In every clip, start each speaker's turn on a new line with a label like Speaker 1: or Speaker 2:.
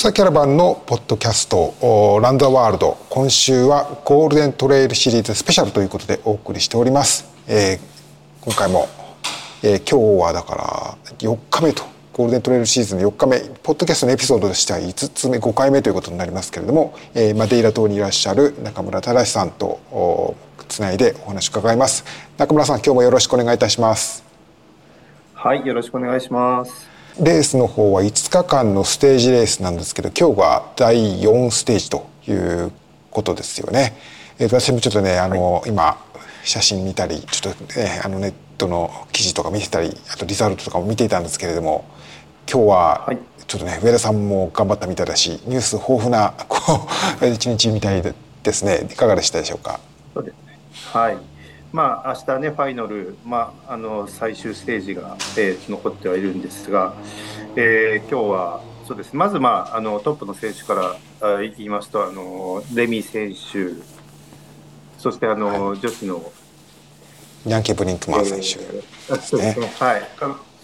Speaker 1: 草キャラバンのポッドキャスト「ランザワールド」今週はゴールデントレイルシリーズスペシャルということでお送りしております、えー、今回も、えー、今日はだから4日目とゴールデントレイルシーズンの4日目ポッドキャストのエピソードとしては5つ目5回目ということになりますけれども、えー、マデイラ島にいらっしゃる中村忠さんとつないでお話を伺います。中村さん今日もよろしくお願いいたします。
Speaker 2: はいよろしくお願いします。
Speaker 1: レースの方は5日間のステージレースなんですけど今日が第4ステージということですよね。えー、私もちょっとねあの、はい、今写真見たりちょっと、ね、あのネットの記事とか見てたりあとリザルトとかも見ていたんですけれども今日はちょっとね上田さんも頑張ったみたいだしニュース豊富なこう 一日みたいですねいかがでしたでしょうか？
Speaker 2: そうですねはいまあ明日ねファイナル、まあ、あの最終ステージが、えー、残ってはいるんですが、えー、今日はそうです。まず、まあ、あのトップの選手から言いますとあのレミ選手そしてあの、はい、女子の
Speaker 1: ニャンケ・ブリンクマン選手。ですね。
Speaker 2: えー、はい、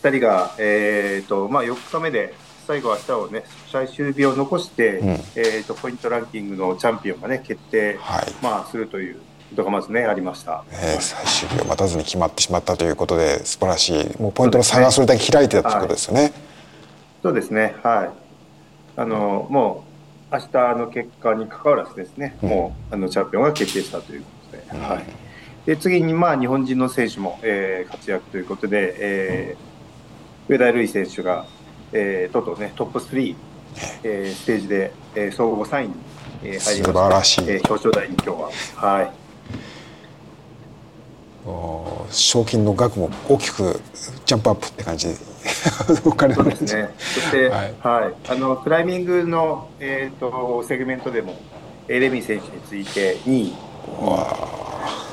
Speaker 2: 2人が、えーとまあ、4日目で最後、明日をね最終日を残して、うん、えーと、ポイントランキングのチャンピオンがね決定、はい、まあ、するということがまずねありました、
Speaker 1: えー、最終日を待たずに決まってしまったということで素晴らしい。もうポイントの差がそれだけ開いてたということですよね。
Speaker 2: そうですね。はい。あのもう明日の結果にかかわらずですね、うん、もうあのチャンピオンが決定したということで、うん、はい、で次にまあ日本人の選手も、えー、活躍ということで、えー、上田瑠衣選手が、えー、とうとうねトップ3、えー、ステージで、えー、総合3位に、えー、入りました。素
Speaker 1: 晴らしい、
Speaker 2: えー、表彰台に今日は。はい
Speaker 1: 賞金の額も大きくジャンプアップって感じ。
Speaker 2: お金そうですね。そして、はい、はい、あのクライミングの、えーと、セグメントでもレミ選手について2位。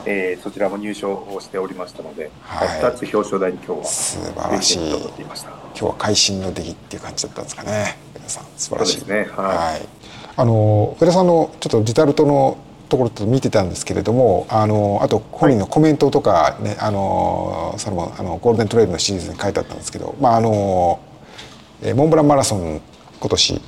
Speaker 2: えー、そちらも入賞をしておりましたので、はい、2つ表彰台に今日は
Speaker 1: 素晴らしい。今日は会心の出来っていう感じだったんですかね。皆さん素晴らしい。
Speaker 2: ですね。はい、はい、
Speaker 1: あの上田さんのちょっとデタルトのところと見てたんですけれどもあのあと本人のコメントとかね、はい、あのそのあのゴールデントレイルのシリーズに書いてあったんですけど、まああのモンブランマラソン今年ね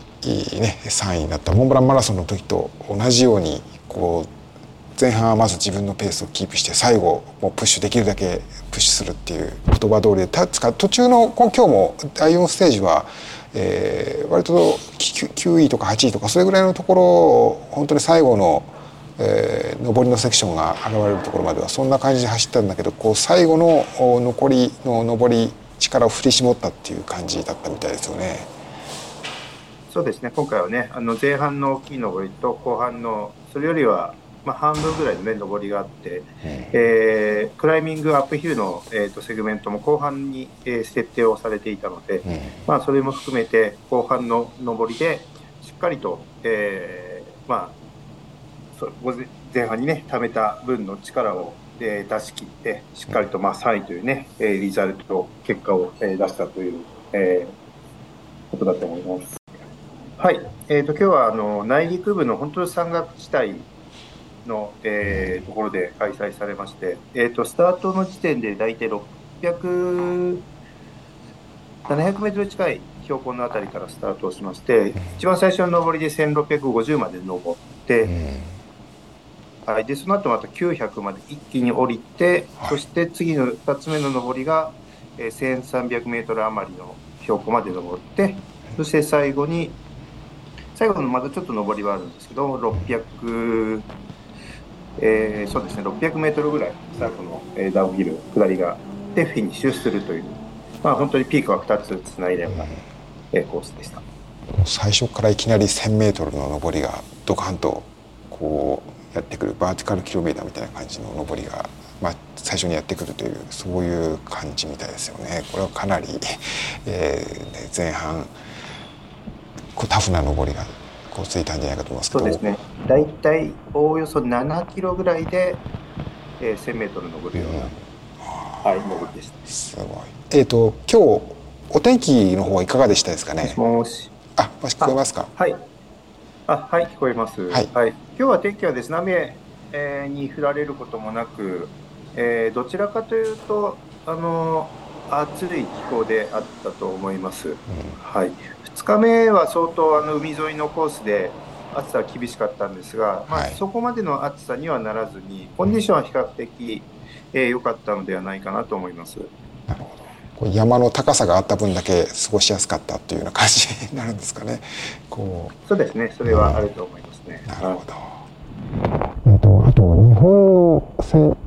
Speaker 1: 3位になった。モンブランマラソンの時と同じようにこう前半はまず自分のペースをキープして最後もうプッシュできるだけプッシュするっていう言葉通りでたつか途中の今日も第4ステージは、えー、割と 9, 9位とか8位とかそれぐらいのところを本当に最後のえー、上りのセクションが現れるところまではそんな感じで走ったんだけどこう最後の残りの上り力を振り絞ったっていう感じだったみたいですよね。
Speaker 2: そうですね。今回はねあの前半の大きい上りと後半のそれよりは、まあ、半分ぐらいの、ね、上りがあって、うん、えー、クライミングアップヒルの、えーと、セグメントも後半に、えー、設定をされていたので、うん、まあ、それも含めて後半の上りでしっかりと、えーまあ、前半にね貯めた分の力を、えー、出し切ってしっかりとまあ3位というね、えー、リザルト結果を、えー、出したという、えー、ことだと思います。はい、えーと、今日はあの内陸部の本当に山岳地帯の、えー、ところで開催されまして、えーと、スタートの時点で大体600、700メートル近い標高のあたりからスタートをしまして、一番最初の上りで1650まで登って、はい、でその後また900まで一気に降りて、はい、そして次の2つ目の上りが、えー、1300メートル余りの標高まで登って、そして最後に、最後のまだちょっと上りはあるんですけど、600、えー、そうですね、600メートルぐらい、最後の、えー、ダウンヒル、下りが、でフィニッシュするという、まあ、本当にピークは2つつないだような、えー、コースでした。
Speaker 1: 最初からいきなり1000メートルの上りがドカンとこうやってくるバーティカルキロメーターみたいな感じの上りが、まあ、最初にやってくるというそういう感じみたいですよね。これはかなり、えー、前半こうタフな上りがこうついたんじゃないかと思いますけ
Speaker 2: どそうですね大体おおよそ7キロぐらいで、えー、1000メートル上るような、うん、はい、上りでした。
Speaker 1: すごい。えっ、ー、と今日お天気の方はいかがでしたですかね？
Speaker 2: もし
Speaker 1: あ、もし聞こえますか？
Speaker 2: はい。あはい、聞こえます。はい、はい、今日は天気はですね、雨、えー、に降られることもなく、えー、どちらかというと、あの暑い気候であったと思います。うん、はい。2日目は相当あの海沿いのコースで暑さは厳しかったんですが、まあ、そこまでの暑さにはならずに、コンディションは比較的良、えー、かったのではないかなと思います。
Speaker 1: 山の高さがあった分だけ過ごしやすかったというような感じになるんですかね。
Speaker 2: こうそうですね、それはあると思いますね。
Speaker 1: なるほど。えっと、あと日本の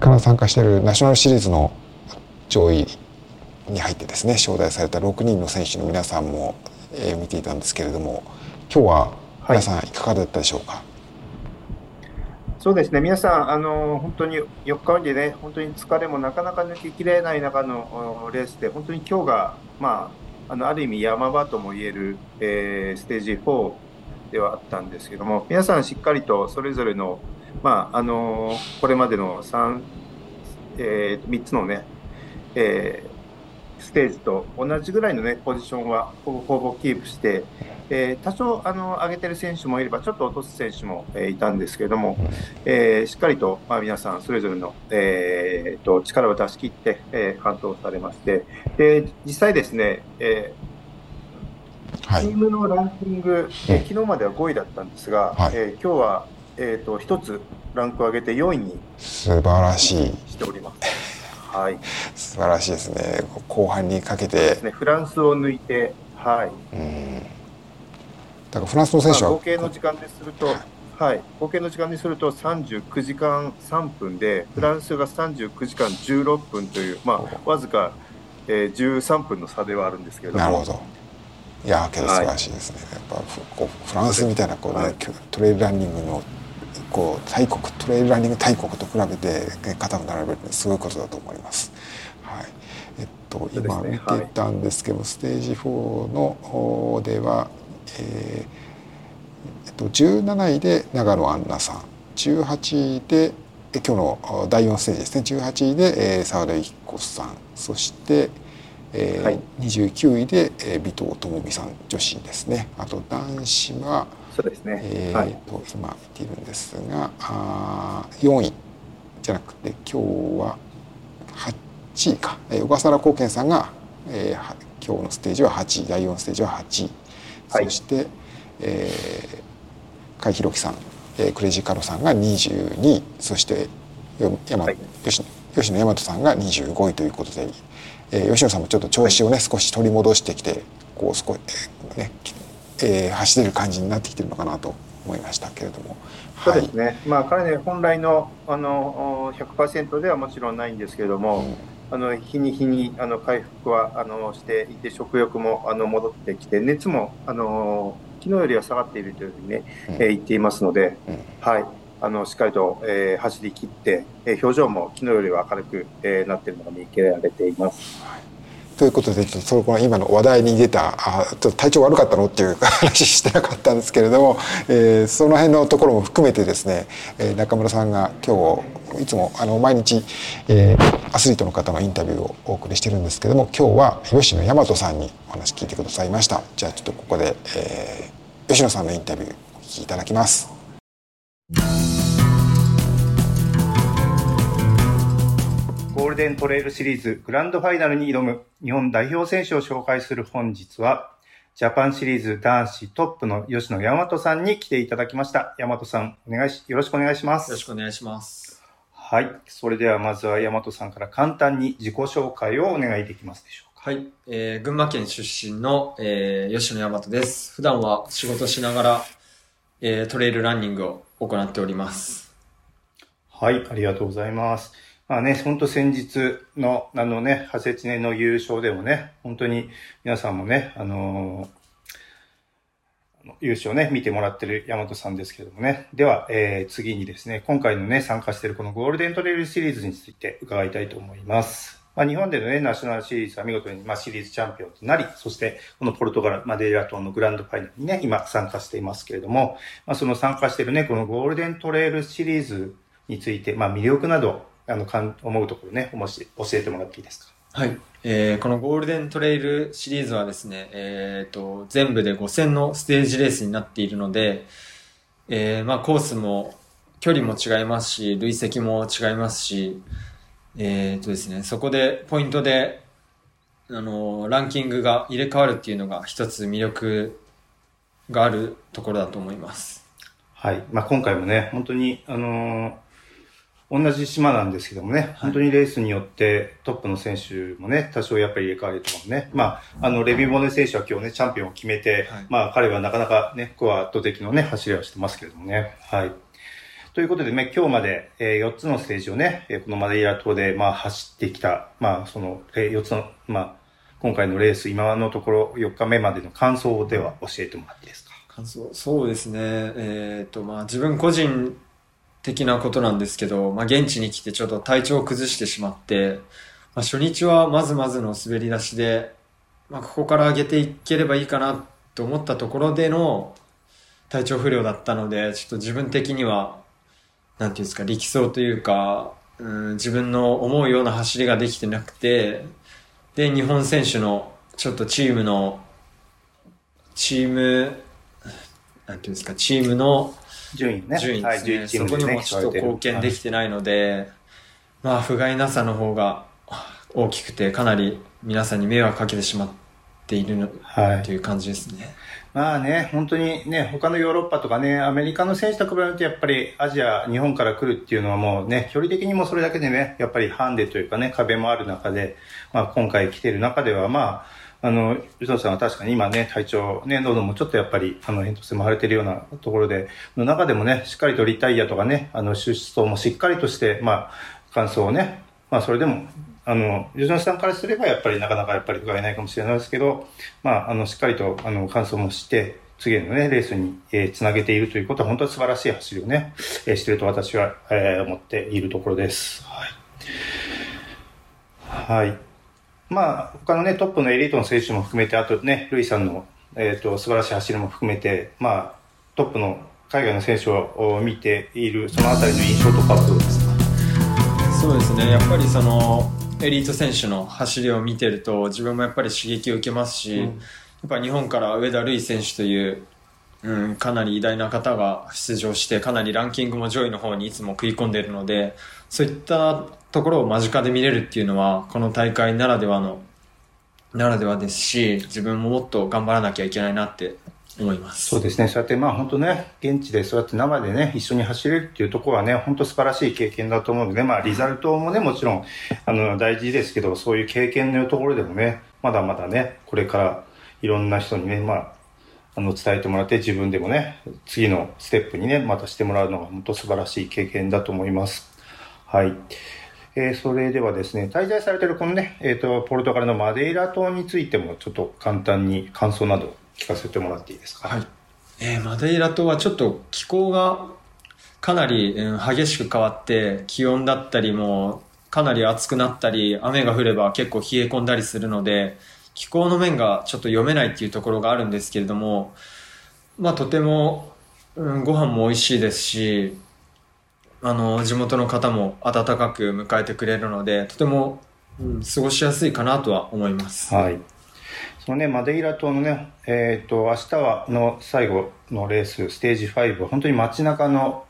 Speaker 1: から参加しているナショナルシリーズの上位に入ってですね招待された6人の選手の皆さんも、えー、見ていたんですけれども今日は皆さんいかがだったでしょうか、はい
Speaker 2: そうですね、皆さん、あの本当に4日目でね、本当に疲れもなかなか抜けきれない中のレースで、本当に今日が、まあ、あのある意味山場ともいえる、えー、ステージ4ではあったんですけども、皆さんしっかりとそれぞれの、まあ、あのこれまでの 3,、えー、3つのね、えー、ステージと同じぐらいのね、ポジションはほぼほぼキープして、えー、多少あの上げてる選手もいれば、ちょっと落とす選手も、えー、いたんですけれども、えー、しっかりと、まあ、皆さんそれぞれの、えー、と力を出し切って、えー、完登されまして、で実際ですね、えー、チームのランキング、えー、昨日までは5位だったんですが、はい、えー、今日は、えーと、1つランクを上げて4位に
Speaker 1: 素晴らしい。
Speaker 2: しております。はい、
Speaker 1: 素晴らしいですね。後半にかけて、
Speaker 2: ね、フランスを抜いてはい、うん
Speaker 1: だからフランスの選手は、
Speaker 2: 合計の時間ですると、はい、合計の時間にすると39時間3分で、フランスが39時間16分という、まあ、わずか、えー、13分の差ではあるんですけれども。
Speaker 1: なるほど。いやけど素晴らしいですね、はい、やっぱこうフランスみたいなこうね、はい、トレイルランニングのこう大国トレイルランニング大国と比べて肩を並べるのすごいことだと思います。はい。えっと、今見てたんですけど、ねはい、ステージ4の方ではえー、えっと、17位で長野アンナさん。18位で今日の第4ステージですね。18位で、えー、沢田由紀子さん。そして、えーはい、29位で、えー、尾藤智美さん女子ですね。あと男子は
Speaker 2: そうですね、
Speaker 1: えーと、はい、今見ているんですがあ4位じゃなくて今日は8位か、えー、小笠原光健さんが、えー、今日のステージは8位。第4ステージは8位そして、えー、甲斐弘樹さん、えー、クレジカロさんが22位そして山、はい、吉吉野大和さんが25位ということで、えー、吉野さんもちょっと調子をね、少し取り戻してきてこう少し、ねえー、走れる感じになってきてるのかなと思いましたけれども。
Speaker 2: そうですね、はい、まあ、彼ね、本来のあの100%ではもちろんないんですけれども、うんあの日に日にあの回復はあのしていて食欲もあの戻ってきて熱もあの昨日よりは下がっているというふうにね、うん、えー、言っていますので、うん、はい。あのしっかりと、えー、走り切って、えー、表情も昨日よりは明るく、えー、なっているのが見受けられています。はい。
Speaker 1: ということでその今の話題に出たあちょっと体調悪かったの？っていう 話してなかったんですけれども、えー、その辺のところも含めてですね、えー、中村さんが今日いつもあの毎日、えー、アスリートの方のインタビューをお送りしてるんですけども今日は吉野大和さんにお話聞いてくださいましたじゃあちょっとここで、えー、吉野さんのインタビューお聞きいただきます。
Speaker 2: ルデントレイルシリーズグランドファイナルに挑む日本代表選手を紹介する本日は、ジャパンシリーズ男子トップの吉野大和さんに来ていただきました。大和さん、お願いし、よろしくお願いします。
Speaker 3: よろしくお願いします。
Speaker 2: はい。それではまずは大和さんから簡単に自己紹介をお願いできますでしょう
Speaker 3: か。はい。えー、群馬県出身の、えー、吉野大和です。普段は仕事しながら、えー、トレイルランニングを行っております。
Speaker 2: はい。ありがとうございます。まあね、本当先日の、あのね、ハセチネの優勝でもね、本当に皆さんもね、あのー、優勝ね、見てもらってる山本さんですけどもね。では、えー、次にですね、今回のね、参加してるこのゴールデントレイルシリーズについて伺いたいと思います。まあ、日本でのね、ナショナルシリーズは見事に、まあ、シリーズチャンピオンとなり、そして、このポルトガル、マデーラ島のグランドファイナルにね、今参加していますけれども、まあ、その参加してるね、このゴールデントレイルシリーズについて、まあ、魅力など、あの、思うところね、もし教えてもらっていいですか？
Speaker 3: はい。えー、このゴールデントレイルシリーズはですね、え、ー、と、全部で5000のステージレースになっているので、えー、まあコースも、距離も違いますし、累積も違いますし、え、ー、とですね、そこで、ポイントで、あの、ランキングが入れ替わるっていうのが一つ魅力があるところだと思います。
Speaker 2: はい。まあ、今回もね、本当に、あのー、同じ島なんですけどもね、本当にレースによってトップの選手もね、多少やっぱり入れ替わりとかもね、まあ、あの、レビボネ選手は今日ね、チャンピオンを決めて、はい、まあ、彼はなかなかね、ここは圧倒的のね、走りをしてますけれどもね、はい。ということでね、今日まで、えー、4つのステージをね、このマデイラ島で、まあ、走ってきた、まあ、その、えー、4つの、まあ、今回のレース、今のところ4日目までの感想では教えてもらっていいですか？
Speaker 3: 感想そうですね。えっ、ー、と、まあ自分個人的なことなんですけど、まあ現地に来てちょっと体調を崩してしまって、まあ初日はまずまずの滑り出しで、まあここから上げていければいいかなと思ったところでの体調不良だったので、ちょっと自分的には、なんていうんですか、力走というか、うん、自分の思うような走りができてなくて、で、日本選手のちょっとチームの、チーム、なんていうんですか、チームの
Speaker 2: 順位ね。
Speaker 3: 順位ですね。はい、そこにもちょっと貢献できてないので、まあ、不甲斐なさの方が大きくて、かなり皆さんに迷惑かけてしまっているの、はい、という感じですね。
Speaker 2: まあね、本当にね、他のヨーロッパとかね、アメリカの選手と比べるとやっぱりアジア、日本から来るっていうのはもうね、距離的にもそれだけでね、やっぱりハンデというかね、壁もある中で、まあ今回来てる中ではまあ、あの、吉野さんは確かに今ね、体調、ね、喉もちょっとやっぱり、あの、扁桃腺も腫れてるようなところで、の中でもね、しっかりとリタイアとかね、あの、出走もしっかりとして、まあ、感想をね、まあ、それでも、あの、吉野さんからすればやっぱりなかなかやっぱり伺えないかもしれないですけど、まあ、あの、しっかりと、あの、感想もして、次へのね、レースに、えー、つなげているということは、本当に素晴らしい走りをね、えー、してると私は、えー、思っているところです。はい。はい。まあ、他のね、トップのエリートの選手も含めて、あとね、ルイさんの、えっ、ー、と、素晴らしい走りも含めて、まあ、トップの海外の選手を見ている、そのあたりの印象とかはどうですか？
Speaker 3: そうですね、やっぱりその、エリート選手の走りを見てると、自分もやっぱり刺激を受けますし、うん。やっぱ日本から上田瑠衣選手という、うん、かなり偉大な方が出場して、かなりランキングも上位の方にいつも食い込んでいるので、そういったところを間近で見れるっていうのは、この大会ならではの、ならではですし、自分ももっと頑張らなきゃいけないなって思います。
Speaker 2: そうですね。そうやってまあ本当ね、現地でそうやって生でね、一緒に走れるっていうところはね、本当素晴らしい経験だと思うので、まあリザルトもね、もちろん、あの、大事ですけど、そういう経験のところでもね、まだまだね、これからいろんな人にね、まあ、あの、伝えてもらって自分でもね、次のステップにね、またしてもらうのが本当素晴らしい経験だと思います。はい。えー、それではですね、滞在されてるこのね、えっ、ー、と、ポルトガルのマデイラ島についてもちょっと簡単に感想など聞かせてもらっていいですか？
Speaker 3: はい。えー、マデイラ島はちょっと気候がかなり、うん、激しく変わって、気温だったりもかなり暑くなったり、雨が降れば結構冷え込んだりするので、気候の面がちょっと読めないっていうところがあるんですけれども、まあとても、うん、ご飯も美味しいですし、あの、地元の方も温かく迎えてくれるので、とても、うん、過ごしやすいかなとは思います。
Speaker 2: はい。そのね、マデイラ島のね、えっ、ー、と、明日はの最後のレース、ステージ5は本当に街中、の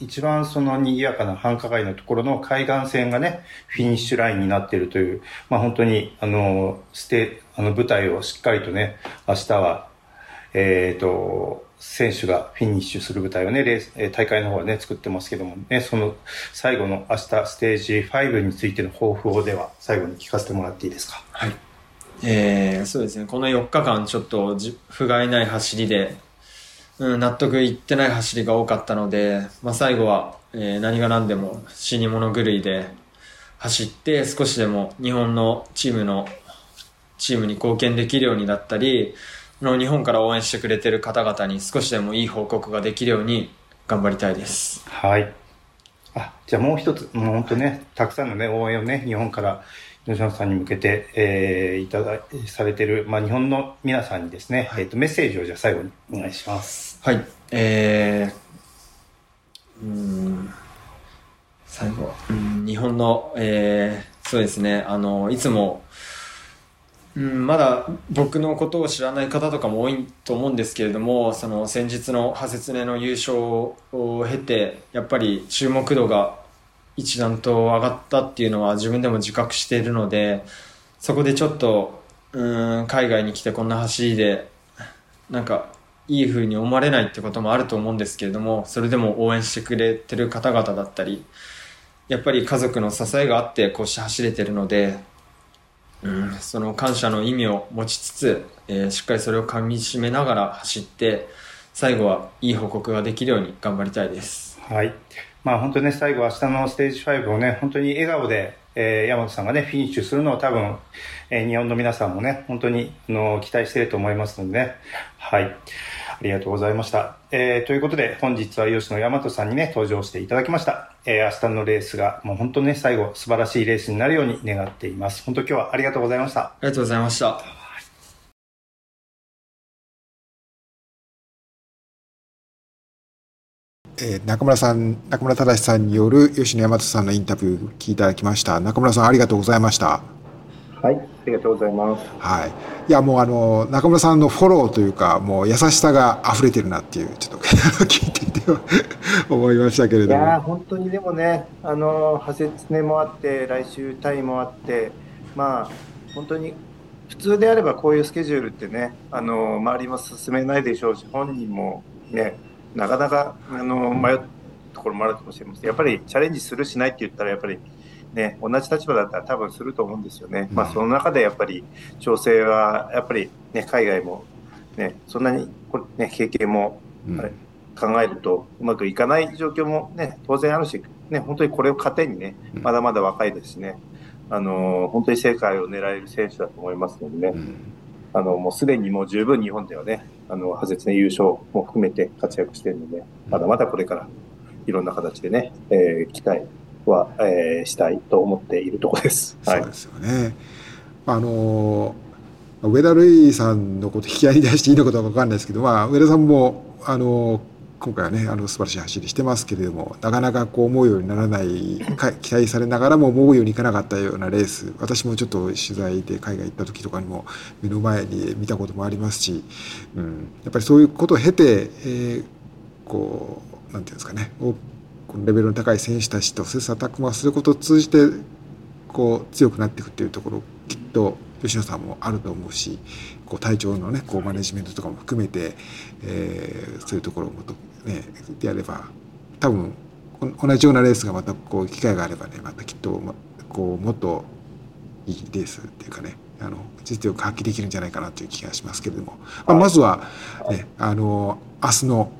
Speaker 2: 一番その賑やかな繁華街のところの海岸線がね、フィニッシュラインになっているという、まあ本当に、あの、ステ、あの舞台をしっかりとね、明日は、えっ、ー、と、選手がフィニッシュする舞台をね、レース、大会の方はね、作ってますけどもね、その最後の明日ステージ5についての抱負をでは最後に聞かせてもらっていいですか？
Speaker 3: はい。えー、そうですね、この4日間ちょっと不甲斐ない走りで、うん、納得いってない走りが多かったので、まあ、最後は、えー、何が何でも死に物狂いで走って少しでも日本のチームのチームに貢献できるようになったりの日本から応援してくれてる方々に少しでもいい報告ができるように頑張りたいです。
Speaker 2: はい。あ、じゃあもう一つ、もう本当ね、たくさんのね、応援をね、日本から吉野さんに向けて、えー、いただ、されてる、まあ、日本の皆さんにですね、はい、えっ、ー、と、メッセージをじゃあ最後にお願いします。
Speaker 3: はい。えー、うん、最後、うん、日本の、えー、そうですね、あの、いつも、うん、まだ僕のことを知らない方とかも多いと思うんですけれども、その先日のハセツネの優勝を経て、やっぱり注目度が一段と上がったっていうのは自分でも自覚しているので、そこでちょっとうん海外に来てこんな走りでなんかいい風に思われないってこともあると思うんですけれどもそれでも応援してくれてる方々だったりやっぱり家族の支えがあってこうして走れてるので、うん、その感謝の意味を持ちつつ、えー、しっかりそれをかみしめながら走って最後はいい報告ができるように頑張りたいです。
Speaker 4: はいまあ、本当にね、最後、明日のステージ5をね、本当に笑顔で、えー、山本さんがね、フィニッシュするのを多分、えー、日本の皆さんもね、本当に、あの、期待していると思いますのでね、はい。ありがとうございました。えー、ということで、本日は吉野大和さんにね、登場していただきました。えー、明日のレースが、もう本当ね、最後、素晴らしいレースになるように願っています。本当今日はありがとうございました。あ
Speaker 3: りがとうございました。
Speaker 1: えー、中村さん、中村忠さんによる吉野大和さんのインタビュー聞いただきました。中村さんありがとうございました。
Speaker 2: はい、ありがとうございます。
Speaker 1: はい。いや、もうあの、中村さんのフォローというか、もう優しさが溢れてるなっていう、ちょっと聞いていて思いましたけれども。い
Speaker 2: や、本当にでもね、あの、ハセツネもあって、来週タイもあって、まあ、本当に普通であればこういうスケジュールってね、あの、周りも進めないでしょうし、本人もね、なかなかあの迷うところもあるかもしれません。やっぱりチャレンジするしないって言ったらやっぱりね、同じ立場だったら多分すると思うんですよね、うん、まあ、その中でやっぱり調整はやっぱり、ね、海外も、ね、そんなにこれ、ね、経験も、うん、考えるとうまくいかない状況も、ね、当然あるし、ね、本当にこれを糧にね、まだまだ若いですしね、あの本当に世界を狙える選手だと思いますのでね、うん、あのもうすでにもう十分日本ではね、あの、派切の優勝も含めて活躍しているので、まだまだこれからいろんな形でね、えー、期待は、えー、したいと思っているところです。
Speaker 1: はい、そうですよね。あの上田瑠衣さんのこと引き合いに出していいのかどうかわかんないですけど、まあ、上田さんも、あの今回はねあの素晴らしい走りしてますけれどもなかなかこう思うようにならない期待されながらも思うようにいかなかったようなレース私もちょっと取材で海外行った時とかにも目の前に見たこともありますし、うん、やっぱりそういうことを経て、えー、こうなんていうんですかねこのレベルの高い選手たちと切磋琢磨することを通じてこう強くなっていくっていうところきっと吉野さんもあると思うしこう体調のねこうマネジメントとかも含めて、えー、そういうところをもっとねやれば多分同じようなレースがまたこう機会があればねまたきっとこうもっといいレースっていうかねあの実力発揮できるんじゃないかなという気がしますけれども、まあ、まずはねあの明日の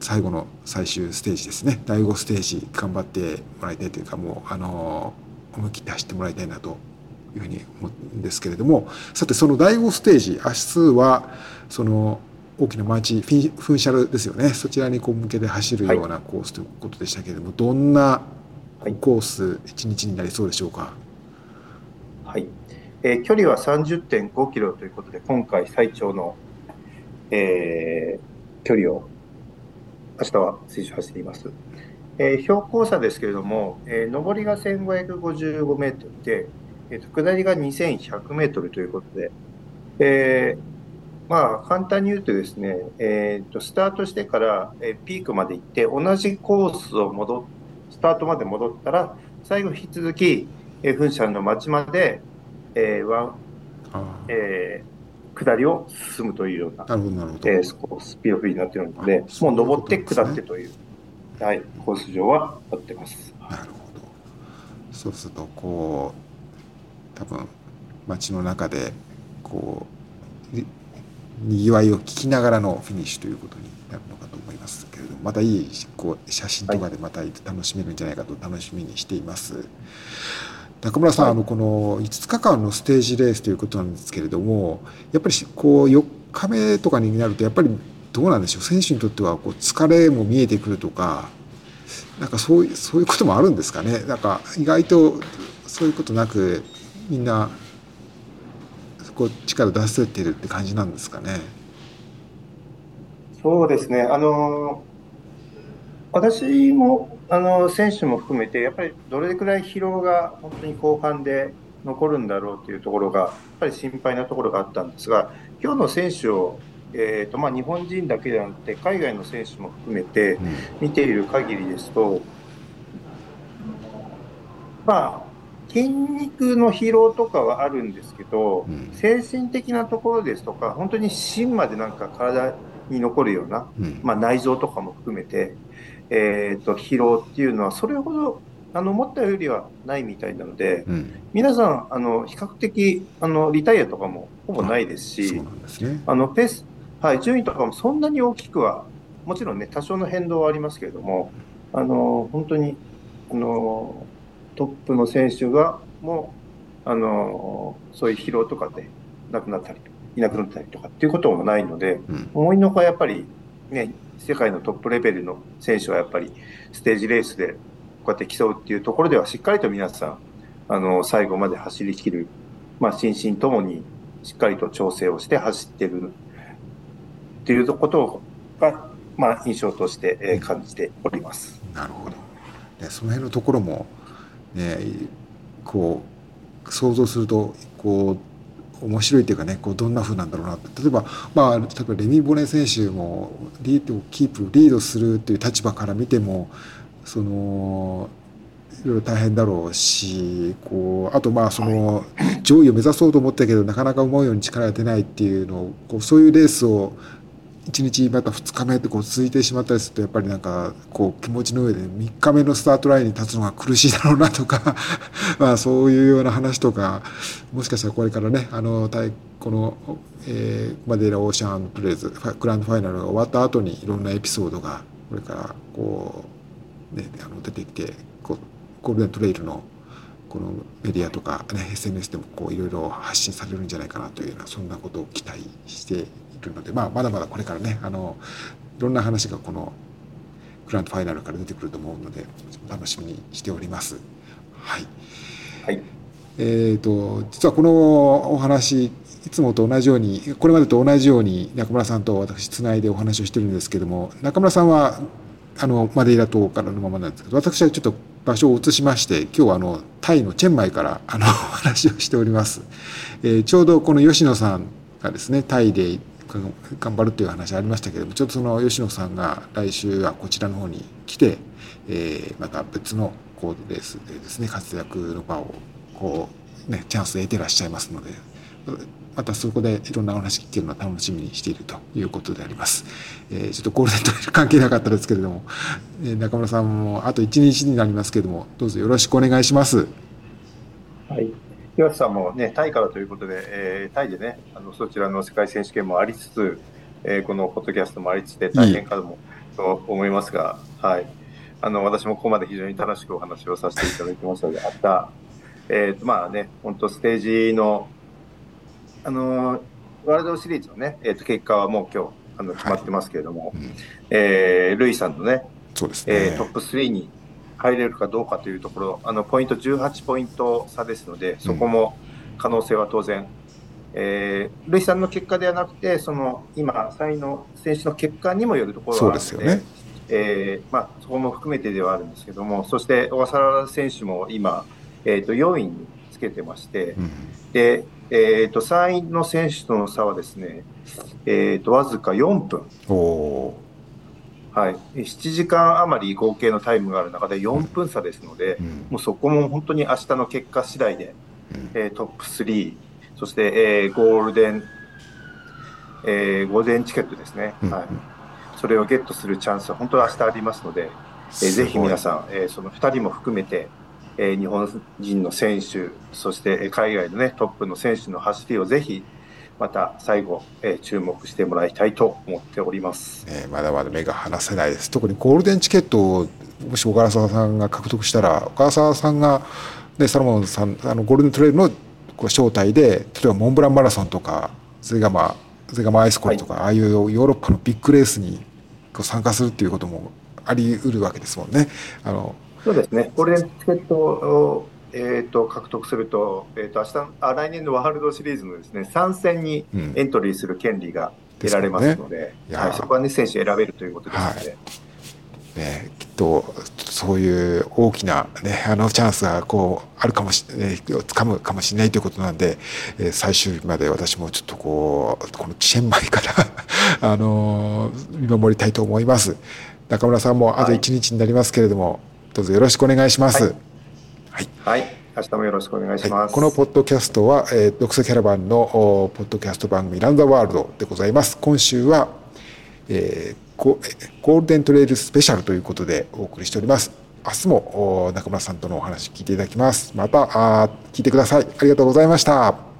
Speaker 1: 最後の最終ステージですね。第5ステージ頑張ってもらいたいというかもうあの思い切って走ってもらいたいなというふうに思うんですけれども。さてその第5ステージ明日はその大きな街フィフンシャルですよねそちらにこう向けて走るようなコースということでしたけれども、はい、どんなコース一日になりそうでしょうか？
Speaker 2: はい、えー、距離は30.5キロということで今回最長の、えー、距離を明日は推奨しています。えー、標高差ですけれども、えー、上りが1555メートルで、えーと、下りが2100メートルということで、えーまあ、簡単に言うとですね、えーと、スタートしてから、えー、ピークまで行って同じコースを戻スタートまで戻ったら最後引き続き、えー、噴射の町まで、えーワンえー、下りを進むというようななるほどなるほど、えー、スピードフリーになっているので、もう登って下ってという、はい、コース上はなってます。
Speaker 1: なるほど。そうするとこう多分街の中でこうにぎわいを聞きながらのフィニッシュということになるのかと思いますけれどもまたいいこう写真とかでまた楽しめるんじゃないかと楽しみにしています。中村さん、はい、あのこの5日間のステージレースということなんですけれどもやっぱりこう4日目とかになるとやっぱりどうなんでしょう？選手にとってはこう疲れも見えてくるとかなんかそういうそういうこともあるんですかね？なんか意外とそういうことなくみんなこう力出せてるって感じなんですかね？
Speaker 2: そうですね。あの私もあの選手も含めてやっぱりどれくらい疲労が本当に後半で残るんだろうというところがやっぱり心配なところがあったんですが今日の選手を、えーとまあ、日本人だけではなくて海外の選手も含めて見ている限りですと、まあ筋肉の疲労とかはあるんですけど、うん、精神的なところですとか、本当に芯までなんか体に残るような、うん、まあ、内臓とかも含めて、えーと、疲労っていうのは、それほどあの思ったよりはないみたいなので、うん、皆さんあの、比較的あのリタイアとかもほぼないですし、あのペース、はい、順位とかもそんなに大きくは、もちろんね、多少の変動はありますけれども、あの本当にあのトップの選手がもうあのそういう疲労とかで亡くなったりいなくなったりとかっていうこともないので、うん、思いのほかやっぱりね世界のトップレベルの選手はやっぱりステージレースでこうやって競うっていうところではしっかりと皆さんあの最後まで走りきる、まあ、心身ともにしっかりと調整をして走ってるっていうことが、まあ、印象として感じております。
Speaker 1: なるほど、ね、その辺のところもね、こう想像するとこう面白いというかねこうどんな風なんだろうな。例えばまあ例えばレミー・ボネ選手もリードキープリードするという立場から見てもそのいろいろ大変だろうしこうあとまあその上位を目指そうと思ったけどなかなか思うように力が出ないっていうのをこうそういうレースを1日また2日目ってこう続いてしまったりするとやっぱりなんかこう気持ちの上で3日目のスタートラインに立つのが苦しいだろうなとか まあそういうような話とかもしかしたらこれからねあのこの、えー、マデーラオーシャンプレーズグランドファイナルが終わった後にいろんなエピソードがこれからこう、ね、あの出てきてこうゴールデントレイルのこのメディアとか、ね、SNS でもこういろいろ発信されるんじゃないかなというようなそんなことを期待してるので、まあ、まだまだこれからねあのいろんな話がこのグランドファイナルから出てくると思うので楽しみにしております。はい、
Speaker 2: はい、
Speaker 1: えーと、実はこのお話いつもと同じようにこれまでと同じように中村さんと私つないでお話をしてるんですけども中村さんはあのマデイラ島からのままなんですけど私はちょっと場所を移しまして今日はあのタイのチェンマイからあの お話をしております、えー、ちょうどこの吉野さんがですねタイで頑張るという話ありましたけどもちょっとその吉野さんが来週はこちらの方に来て、えー、また別のコードレースでですね活躍の場をこうねチャンスで得てらっしゃいますのでまたそこでいろんなお話聞けるのを楽しみにしているということであります。えー、ちょっとゴールデント関係なかったですけれども、えー、中村さんもあと1日になりますけれどもどうぞよろしくお願いします。
Speaker 2: はい岩瀬さんもね、タイからということで、えー、タイでね、あのそちらの世界選手権もありつつ、えー、このポッドキャストもありつつで大変かもと思いますが、はい。あの、私もここまで非常に楽しくお話をさせていただきましたので、あった、えっ、ー、と、まあね、本当ステージの、あの、ワールドシリーズのね、えっ、ー、と、結果はもう今日、あの、決まってますけれども、はい、えー、ルイさんのね、
Speaker 1: そうですね、
Speaker 2: えー、トップ3に入れるかどうかというところ、あのポイント18ポイント差ですので、そこも可能性は当然、うん、えー、ルイさんの結果ではなくて、その今、3位の選手の結果にもよるところがあるので、でね。えーまあ、そこも含めてではあるんですけども、そして小笠原選手も今、えー、と4位につけてまして、うん、でえー、と3位の選手との差はですね、えー、とわずか4分。
Speaker 1: お
Speaker 2: はい、7時間余り合計のタイムがある中で4分差ですので、うん、もうそこも本当に明日の結果次第で、うん、えー、トップ3、そして、えー、ゴールデン、えー、ゴールデンチケットですね、うん、はい、それをゲットするチャンスは本当に明日ありますので、えー、ぜひ皆さん、えー、その2人も含めて、えー、日本人の選手、そして海外の、ね、トップの選手の走りをぜひまた最後、えー、注目してもらいたいと思っております、
Speaker 1: えー、まだまだ目が離せないです特にゴールデンチケットをもし小川沢さんが獲得したら小川沢さんが、ね、サロモンさんあのゴールデントレイルのこう招待で例えばモンブランマラソンとかゼガマゼガマアイスコールとか、はい、ああいうヨーロッパのビッグレースにこう参加するっていうこともあり得るわけですもんね。あの
Speaker 2: そうですね。ゴールデンチケットえーと、獲得すると,、えーと、明日あ来年のワールドシリーズのです、ね、3戦にエントリーする権利が得られますので、うんね、はい、そこは、ね、選手選べるということですので。はい。
Speaker 1: ね、きっとそういう大きな、ね、あのチャンスがこうあるかもしれない掴むかもしれないということなんで、えー、最終日まで私もちょっとこうこのチェンマイから あのー、見守りたいと思います。中村さんもあと1日になりますけれども、はい、どうぞよろしくお願いします。はい
Speaker 2: はい、はい、明日もよろしくお願いします。はい、
Speaker 1: このポッドキャストは、えー、独キャラバンのポッドキャスト番組ランダワールドでございます。今週は、えー、ゴールデントレイルスペシャルということでお送りしております。明日も中村さんとのお話聞いていただきます。またあ聞いてください。ありがとうございました。